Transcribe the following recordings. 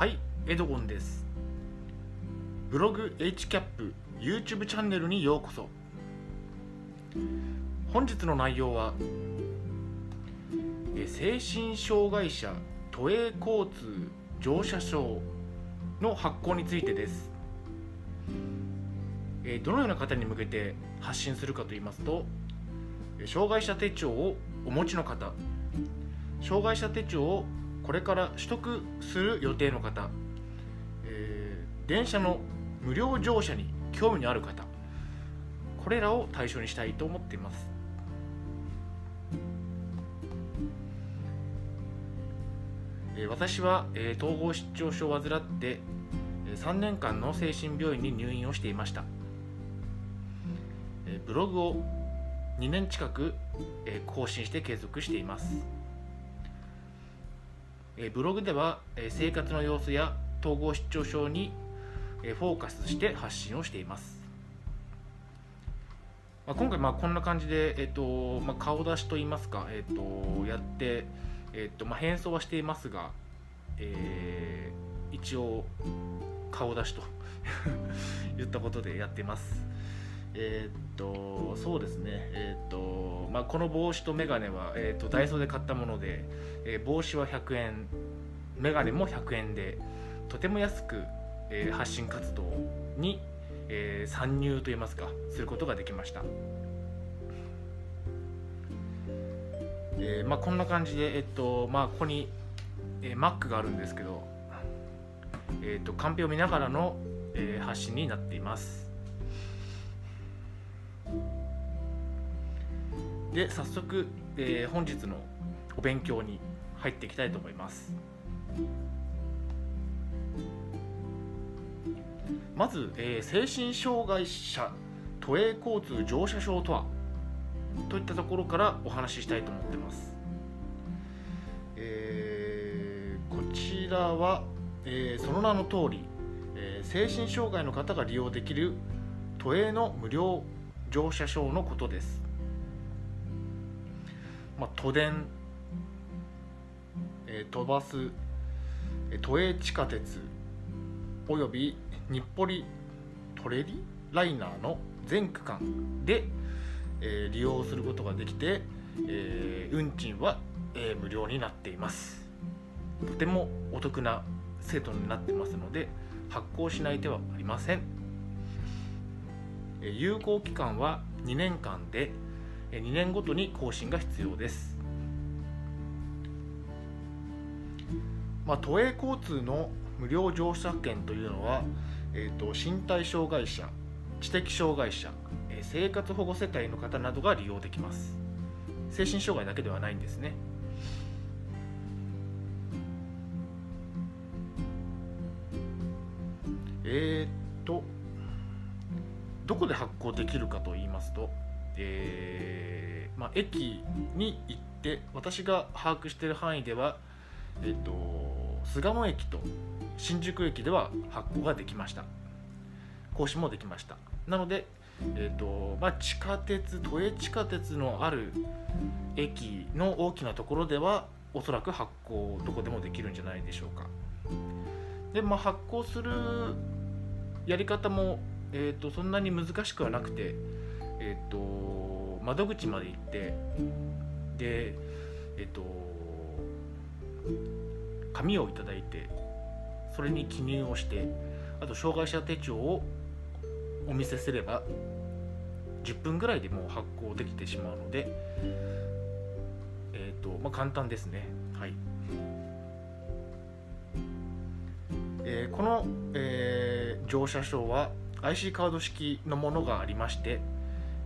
はいエドゴンです。ブログ HCAP YouTube チャンネルにようこそ。本日の内容はえ精神障害者都営交通乗車証の発行についてです。えどのような方に向けて発信するかといいますと障害者手帳をお持ちの方障害者手帳をこれから取得する予定の方、えー電車の無料乗車に興味のある方これらを対象にしたいと思っています。えー私は、えー統合失調症を患ってえー3年間の精神病院に入院をしていました。えーブログを2年近くえー更新して継続しています。えブログではえ生活の様子や統合失調症にえフォーカスして発信をしています。まあ今回まあこんな感じで、えーとまあ、顔出しといいますか、えー、とやって、えーとまあ、変装はしていますが、えー一応顔出しと 言ったことでやってます。えーっとそうですね。えーっとまあこの帽子とメガネは、えーっとダイソーで買ったもので、えー帽子は100円メガネも100円でとても安く、えー発信活動に、えー参入といいますかすることができました。えーまあ、こんな感じで、えっとまあ、ここに、えー Mac があるんですけど、えっとカンペを見ながらの、えー発信になっています。で早速、えー本日のお勉強に入っていきたいと思います。まず、えー精神障害者都営交通乗車証とは？といったところからお話ししたいと思ってます、えーこちらは、えーその名の通り、えー精神障害の方が利用できる都営の無料乗車証のことです、まあ、都電、えー、都バスえー都営地下鉄および日暮里トレリライナーの全区間で、えー利用することができて、えー運賃は、えー無料になっています。とてもお得な制度になってますので発行しない手はありません。えー有効期間は2年間で2年ごとに更新が必要です。まあ、都営交通の無料乗車券というのは、えー、と身体障害者知的障害者え生活保護世帯の方などが利用できます。精神障害だけではないんですね。えー、っとどこで発行できるかと言いますと、えーまあ、駅に行って私が把握している範囲ではえっと、巣鴨駅と新宿駅では発行ができました。更新もできました。なので、えっとまあ、地下鉄都営地下鉄のある駅の大きなところではおそらく発行どこでもできるんじゃないでしょうか。で、まあ、発行するやり方も、えっとそんなに難しくはなくて、えっと窓口まで行ってでえっと紙をいただいてそれに記入をしてあと障害者手帳をお見せすれば10分ぐらいでもう発行できてしまうのでえっ、とまあ簡単ですね。はい、えーこの、えー乗車証は IC カード式のものがありまして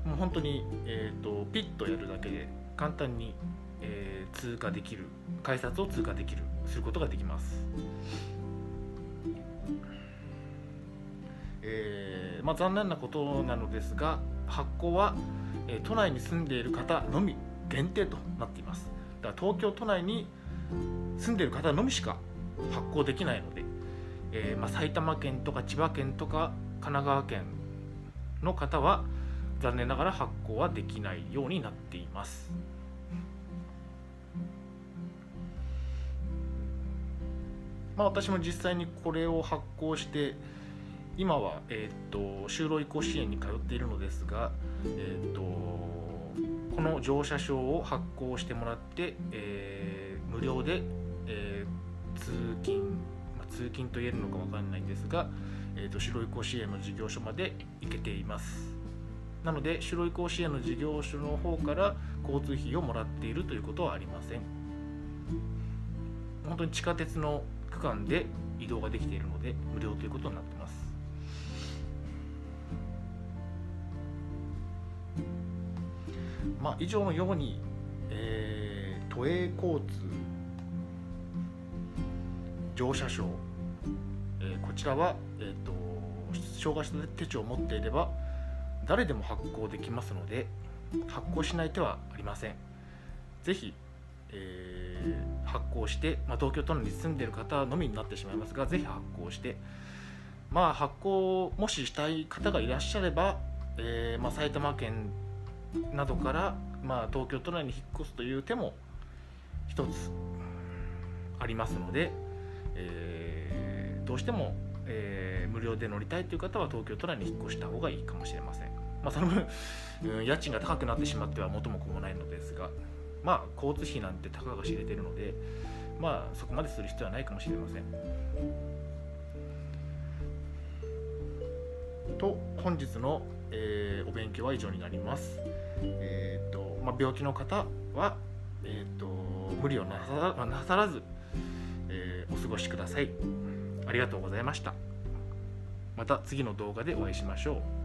もう本当に、えー、とピッとやるだけで簡単に、えー通過できる改札を通過できるすることができます、えーまあ、残念なことなのですが発行は、えー都内に住んでいる方のみ限定となっています。だから東京都内に住んでいる方のみしか発行できないので、えーまあ、埼玉県とか千葉県とか神奈川県の方は残念ながら発行はできないようになっています。まあ、私も実際にこれを発行して今は、えーと、就労移行支援に通っているのですが、えーと、この乗車証を発行してもらって、えー、無料で、えー、通勤、まあ、通勤と言えるのか分かんないんですが、えーと、就労移行支援の事業所まで行けていますなので就労移行支援の事業所の方から交通費をもらっているということはありません。本当に地下鉄の区間で移動ができているので無料ということになっています。まあ、以上のように、えー、都営交通乗車証、えー、こちらは、えーと、障害者手帳を持っていれば誰でも発行できますので発行しない手はありません。ぜひ、えー、発行して、まあ、東京都内に住んでいる方のみになってしまいますがぜひ発行してまあ発行もししたい方がいらっしゃれば、えーまあ、埼玉県などから、まあ、東京都内に引っ越すという手も一つありますので、えー、どうしても、えー、無料で乗りたいという方は東京都内に引っ越した方がいいかもしれません。まあ、その分、うん、家賃が高くなってしまっては元も子もないのですが、まあ、交通費なんてたかが知れてるので、まあ、そこまでする必要はないかもしれません。と本日の、えー、お勉強は以上になります。えーとまあ、病気の方は、えーと、無理をなさなさらず、えー、お過ごしください。ありがとうございました。また次の動画でお会いしましょう。